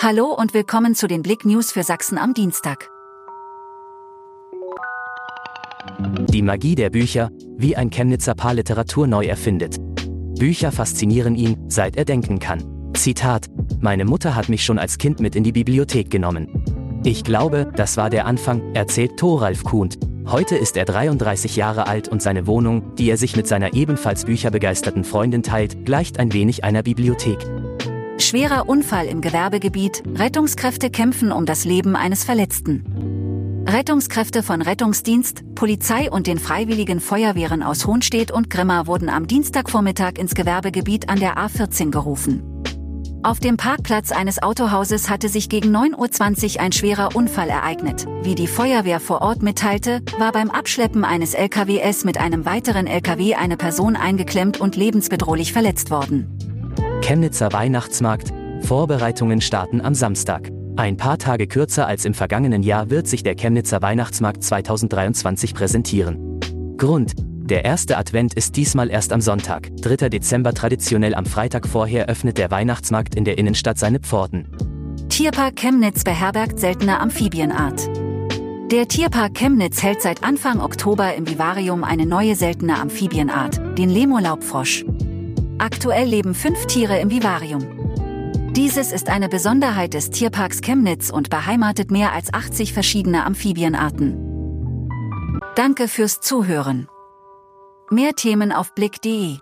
Hallo und willkommen zu den Blick News für Sachsen am Dienstag. Die Magie der Bücher, wie ein Chemnitzer Paar Literatur neu erfindet. Bücher faszinieren ihn, seit er denken kann. Zitat: Meine Mutter hat mich schon als Kind mit in die Bibliothek genommen. Ich glaube, das war der Anfang, erzählt Thoralf Kuhnt. Heute ist er 33 Jahre alt und seine Wohnung, die er sich mit seiner ebenfalls bücherbegeisterten Freundin teilt, gleicht ein wenig einer Bibliothek. Schwerer Unfall im Gewerbegebiet, Rettungskräfte kämpfen um das Leben eines Verletzten. Rettungskräfte von Rettungsdienst, Polizei und den freiwilligen Feuerwehren aus Hohnstedt und Grimma wurden am Dienstagvormittag ins Gewerbegebiet an der A14 gerufen. Auf dem Parkplatz eines Autohauses hatte sich gegen 9.20 Uhr ein schwerer Unfall ereignet. Wie die Feuerwehr vor Ort mitteilte, war beim Abschleppen eines LKWs mit einem weiteren LKW eine Person eingeklemmt und lebensbedrohlich verletzt worden. Chemnitzer Weihnachtsmarkt, Vorbereitungen starten am Samstag. Ein paar Tage kürzer als im vergangenen Jahr wird sich der Chemnitzer Weihnachtsmarkt 2023 präsentieren. Grund, der erste Advent ist diesmal erst am Sonntag, 3. Dezember traditionell am Freitag vorher öffnet der Weihnachtsmarkt in der Innenstadt seine Pforten. Tierpark Chemnitz beherbergt seltene Amphibienart. Der Tierpark Chemnitz hält seit Anfang Oktober im Vivarium eine neue seltene Amphibienart, den Lemurlaubfrosch. Aktuell leben fünf Tiere im Vivarium. Dieses ist eine Besonderheit des Tierparks Chemnitz und beheimatet mehr als 80 verschiedene Amphibienarten. Danke fürs Zuhören. Mehr Themen auf blick.de